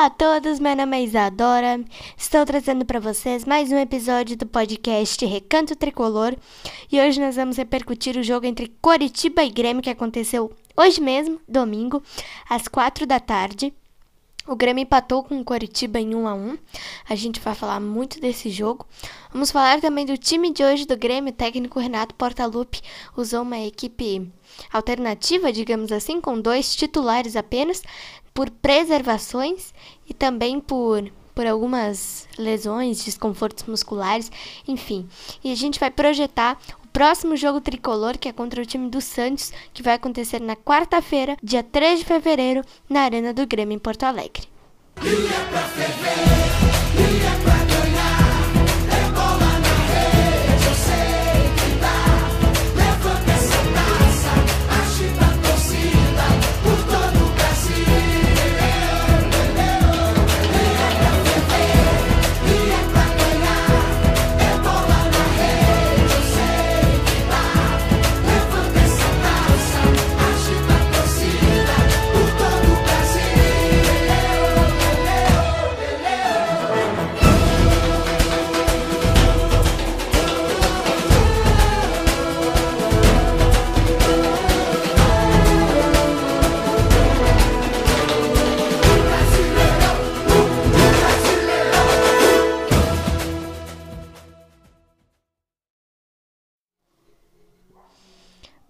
Olá a todos, meu nome é Isadora. Estou trazendo para vocês mais um episódio do podcast Recanto Tricolor e hoje nós vamos repercutir o jogo entre Coritiba e Grêmio que aconteceu hoje mesmo, domingo, às quatro da tarde. O Grêmio empatou com o Coritiba em 1 a 1. A gente vai falar muito desse jogo. Vamos falar também do time de hoje do Grêmio. O técnico Renato Portaluppi usou uma equipe alternativa, digamos assim, com dois titulares apenas, por preservações e também por por algumas lesões, desconfortos musculares, enfim. E a gente vai projetar próximo jogo tricolor, que é contra o time do Santos, que vai acontecer na quarta-feira, dia 3 de fevereiro, na Arena do Grêmio em Porto Alegre.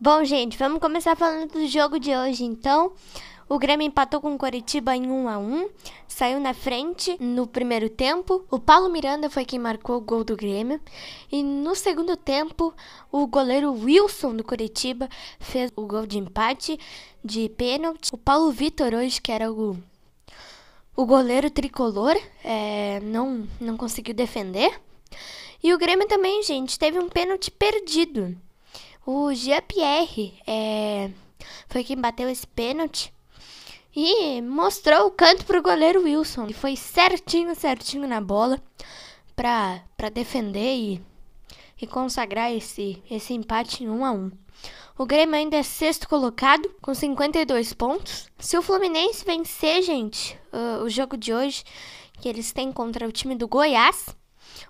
Bom, gente, vamos começar falando do jogo de hoje, então. O Grêmio empatou com o Coritiba em 1 a 1 saiu na frente no primeiro tempo. O Paulo Miranda foi quem marcou o gol do Grêmio. E no segundo tempo, o goleiro Wilson do Coritiba fez o gol de empate de pênalti. O Paulo Vitor, hoje, que era o, o goleiro tricolor, é, não, não conseguiu defender. E o Grêmio também, gente, teve um pênalti perdido. O Jean-Pierre é, foi quem bateu esse pênalti e mostrou o canto pro goleiro Wilson. E foi certinho, certinho na bola para defender e, e consagrar esse, esse empate em 1 a 1 O Grêmio ainda é sexto colocado, com 52 pontos. Se o Fluminense vencer, gente, uh, o jogo de hoje, que eles têm contra o time do Goiás,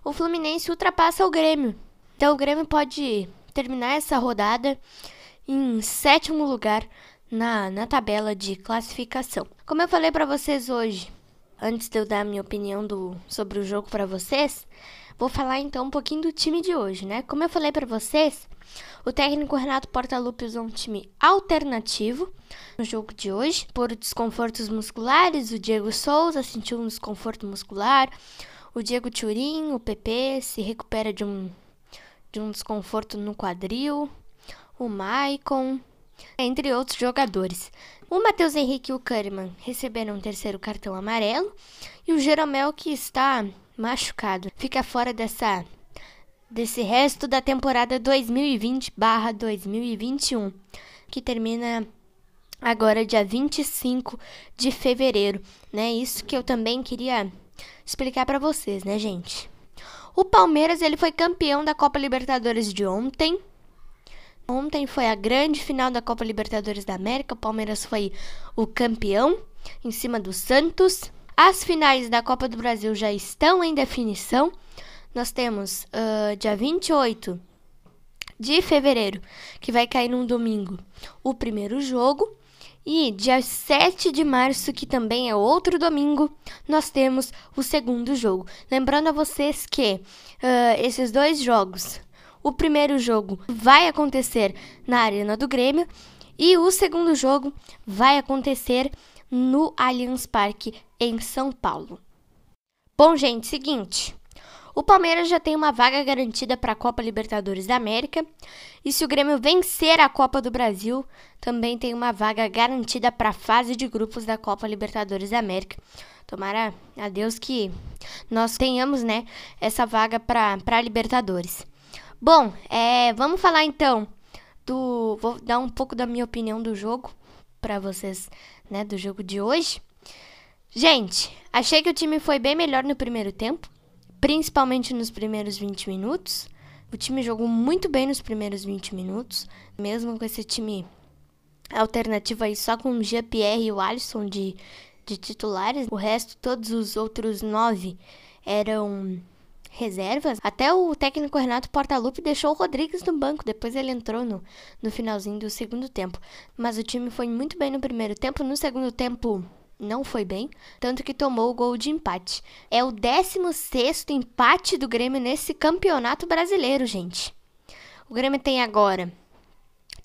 o Fluminense ultrapassa o Grêmio. Então o Grêmio pode terminar essa rodada em sétimo lugar na, na tabela de classificação. Como eu falei para vocês hoje, antes de eu dar a minha opinião do, sobre o jogo para vocês, vou falar então um pouquinho do time de hoje, né? Como eu falei para vocês, o técnico Renato Portaluppi usou um time alternativo no jogo de hoje. Por desconfortos musculares, o Diego Souza sentiu um desconforto muscular, o Diego Turim, o PP, se recupera de um de um desconforto no quadril, o Maicon, entre outros jogadores. O Matheus Henrique e o Kahneman receberam um terceiro cartão amarelo e o Jeromel, que está machucado, fica fora dessa desse resto da temporada 2020/2021, que termina agora dia 25 de fevereiro, né? Isso que eu também queria explicar para vocês, né, gente? O Palmeiras ele foi campeão da Copa Libertadores de ontem. Ontem foi a grande final da Copa Libertadores da América. O Palmeiras foi o campeão em cima do Santos. As finais da Copa do Brasil já estão em definição. Nós temos uh, dia 28 de fevereiro, que vai cair num domingo, o primeiro jogo. E dia 7 de março, que também é outro domingo, nós temos o segundo jogo. Lembrando a vocês que uh, esses dois jogos, o primeiro jogo vai acontecer na Arena do Grêmio e o segundo jogo vai acontecer no Allianz Parque em São Paulo. Bom, gente, seguinte. O Palmeiras já tem uma vaga garantida para a Copa Libertadores da América. E se o Grêmio vencer a Copa do Brasil, também tem uma vaga garantida para a fase de grupos da Copa Libertadores da América. Tomara a Deus que nós tenhamos, né, essa vaga para a Libertadores. Bom, é, vamos falar então do. Vou dar um pouco da minha opinião do jogo para vocês, né, do jogo de hoje. Gente, achei que o time foi bem melhor no primeiro tempo principalmente nos primeiros 20 minutos. O time jogou muito bem nos primeiros 20 minutos, mesmo com esse time alternativo aí só com o Jean-Pierre e o Alisson de, de titulares, o resto, todos os outros nove eram reservas. Até o técnico Renato Portaluppi deixou o Rodrigues no banco, depois ele entrou no, no finalzinho do segundo tempo. Mas o time foi muito bem no primeiro tempo, no segundo tempo não foi bem, tanto que tomou o gol de empate. É o 16 empate do Grêmio nesse campeonato brasileiro, gente. O Grêmio tem agora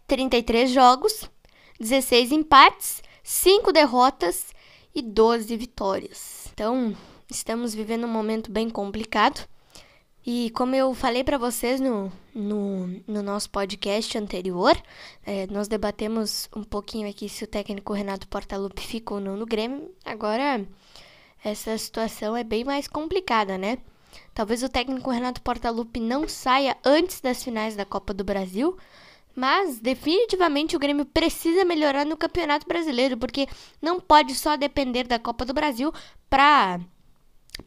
33 jogos, 16 empates, 5 derrotas e 12 vitórias. Então, estamos vivendo um momento bem complicado. E como eu falei para vocês no, no, no, nosso podcast anterior, é, nós debatemos um pouquinho aqui se o técnico Renato Portaluppi fica ou não no Grêmio. Agora, essa situação é bem mais complicada, né? Talvez o técnico Renato Portaluppi não saia antes das finais da Copa do Brasil, mas definitivamente o Grêmio precisa melhorar no Campeonato Brasileiro, porque não pode só depender da Copa do Brasil para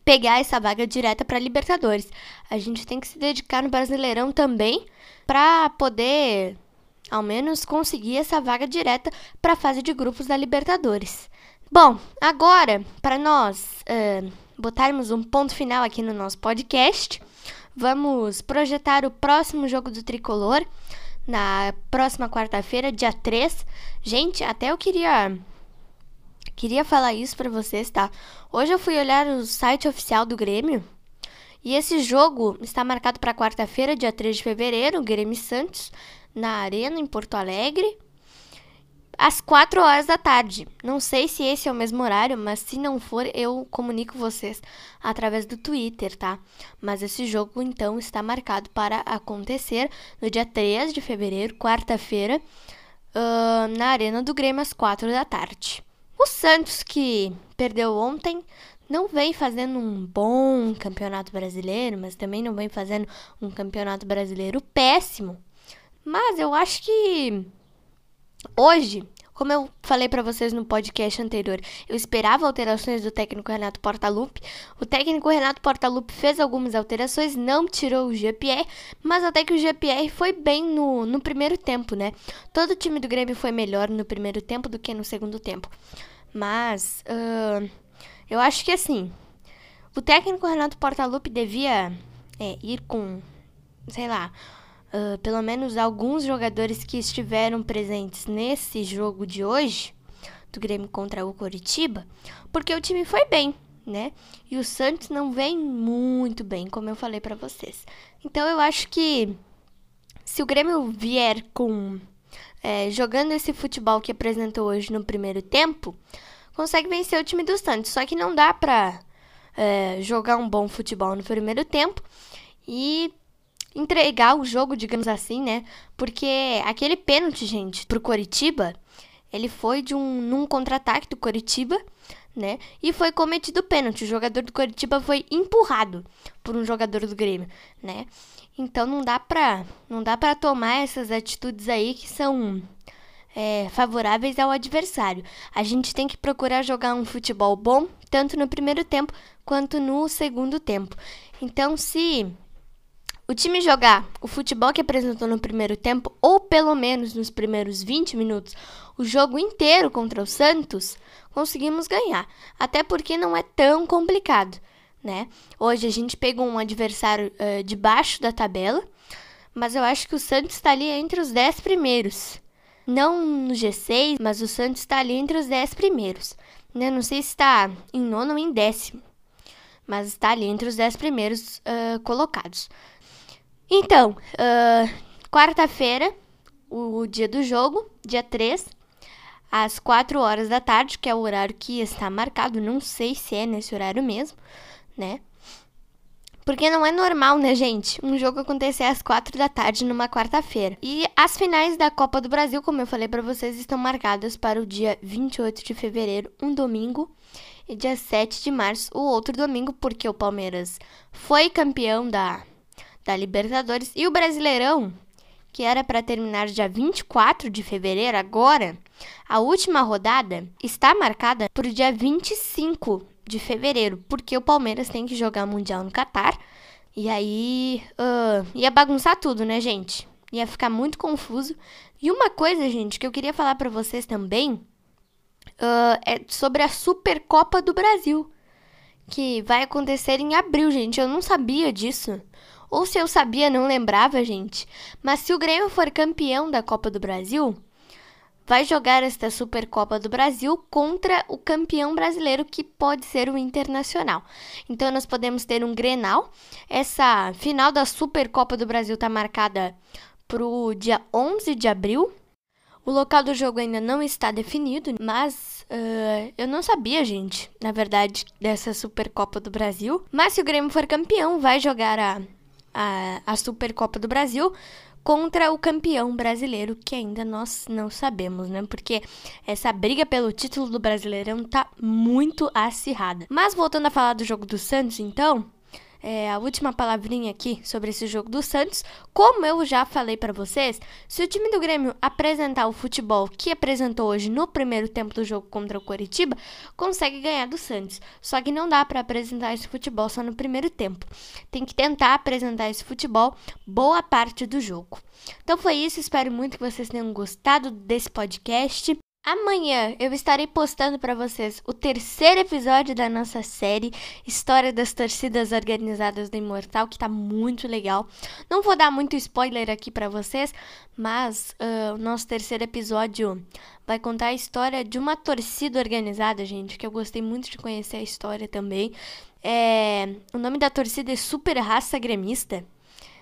pegar essa vaga direta para Libertadores. A gente tem que se dedicar no Brasileirão também para poder ao menos conseguir essa vaga direta para a fase de grupos da Libertadores. Bom, agora para nós uh, botarmos um ponto final aqui no nosso podcast, vamos projetar o próximo jogo do Tricolor na próxima quarta-feira, dia 3. Gente, até eu queria Queria falar isso para vocês, tá? Hoje eu fui olhar o site oficial do Grêmio e esse jogo está marcado para quarta-feira, dia 3 de fevereiro, Grêmio Santos, na Arena, em Porto Alegre, às 4 horas da tarde. Não sei se esse é o mesmo horário, mas se não for, eu comunico vocês através do Twitter, tá? Mas esse jogo, então, está marcado para acontecer no dia 3 de fevereiro, quarta-feira, uh, na Arena do Grêmio, às 4 da tarde. Santos, que perdeu ontem, não vem fazendo um bom campeonato brasileiro, mas também não vem fazendo um campeonato brasileiro péssimo. Mas eu acho que hoje como eu falei para vocês no podcast anterior, eu esperava alterações do técnico Renato Portaluppi. O técnico Renato Portaluppi fez algumas alterações, não tirou o GPR, mas até que o GPR foi bem no, no primeiro tempo, né? Todo time do Grêmio foi melhor no primeiro tempo do que no segundo tempo. Mas uh, eu acho que assim, o técnico Renato Portaluppi devia é, ir com, sei lá, uh, pelo menos alguns jogadores que estiveram presentes nesse jogo de hoje, do Grêmio contra o Coritiba, porque o time foi bem, né? E o Santos não vem muito bem, como eu falei para vocês. Então eu acho que se o Grêmio vier com é, jogando esse futebol que apresentou hoje no primeiro tempo, consegue vencer o time do Santos. Só que não dá pra é, jogar um bom futebol no primeiro tempo e entregar o jogo, digamos assim, né? Porque aquele pênalti, gente, pro Coritiba, ele foi de um num contra-ataque do Coritiba, né? E foi cometido pênalti. O jogador do Coritiba foi empurrado por um jogador do Grêmio, né? Então não dá pra, não dá pra tomar essas atitudes aí que são é, favoráveis ao adversário. A gente tem que procurar jogar um futebol bom, tanto no primeiro tempo quanto no segundo tempo. Então, se o time jogar o futebol que apresentou no primeiro tempo, ou pelo menos nos primeiros 20 minutos, o jogo inteiro contra o Santos, conseguimos ganhar. Até porque não é tão complicado, né? Hoje a gente pegou um adversário uh, de baixo da tabela, mas eu acho que o Santos está ali entre os 10 primeiros. Não no G6, mas o Santos está ali entre os 10 primeiros. Né? Não sei se está em nono ou em décimo, mas está ali entre os 10 primeiros uh, colocados. Então, uh, quarta-feira, o, o, dia do jogo, dia 3, às 4 horas da tarde, que é o horário que está marcado, não sei se é nesse horário mesmo, né? Porque não é normal, né, gente? Um jogo acontecer às 4 da tarde numa quarta-feira. E as finais da Copa do Brasil, como eu falei para vocês, estão marcadas para o dia 28 de fevereiro, um domingo, e dia 7 de março, o outro domingo, porque o Palmeiras foi campeão da da Libertadores e o Brasileirão, que era para terminar dia 24 de fevereiro, agora, a última rodada está marcada para o dia 25 de fevereiro, porque o Palmeiras tem que jogar Mundial no Catar. E aí uh, ia bagunçar tudo, né, gente? Ia ficar muito confuso. E uma coisa, gente, que eu queria falar para vocês também, uh, é sobre a Supercopa do Brasil, que vai acontecer em abril, gente. Eu não sabia disso. Ou se eu sabia, não lembrava, gente. Mas se o Grêmio for campeão da Copa do Brasil, vai jogar esta Supercopa do Brasil contra o campeão brasileiro, que pode ser o Internacional. Então, nós podemos ter um Grenal. Essa final da Supercopa do Brasil está marcada para o dia 11 de abril. O local do jogo ainda não está definido, mas uh, eu não sabia, gente, na verdade, dessa Supercopa do Brasil. Mas se o Grêmio for campeão, vai jogar a, a, a Supercopa do Brasil contra o campeão brasileiro, que ainda nós não sabemos, né? Porque essa briga pelo título do Brasileirão tá muito acirrada. Mas voltando a falar do jogo do Santos, então, é, a última palavrinha aqui sobre esse jogo do Santos. Como eu já falei para vocês, se o time do Grêmio apresentar o futebol que apresentou hoje no primeiro tempo do jogo contra o Coritiba, consegue ganhar do Santos. Só que não dá para apresentar esse futebol só no primeiro tempo. Tem que tentar apresentar esse futebol boa parte do jogo. Então foi isso, espero muito que vocês tenham gostado desse podcast. Amanhã eu estarei postando para vocês o terceiro episódio da nossa série História das Torcidas Organizadas do Imortal, que tá muito legal. Não vou dar muito spoiler aqui para vocês, mas uh, o nosso terceiro episódio vai contar a história de uma torcida organizada, gente, que eu gostei muito de conhecer a história também. É, o nome da torcida é Super Raça Gremista.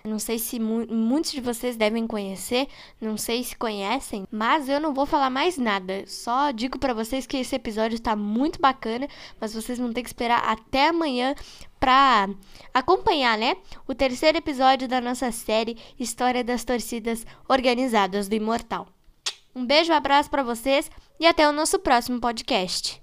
Não sei se mu muitos de vocês devem conhecer, não sei se conhecem, mas eu não vou falar mais nada. Só digo para vocês que esse episódio está muito bacana, mas vocês vão ter que esperar até amanhã para acompanhar, né? O terceiro episódio da nossa série História das Torcidas Organizadas do Imortal. Um beijo, um abraço para vocês e até o nosso próximo podcast.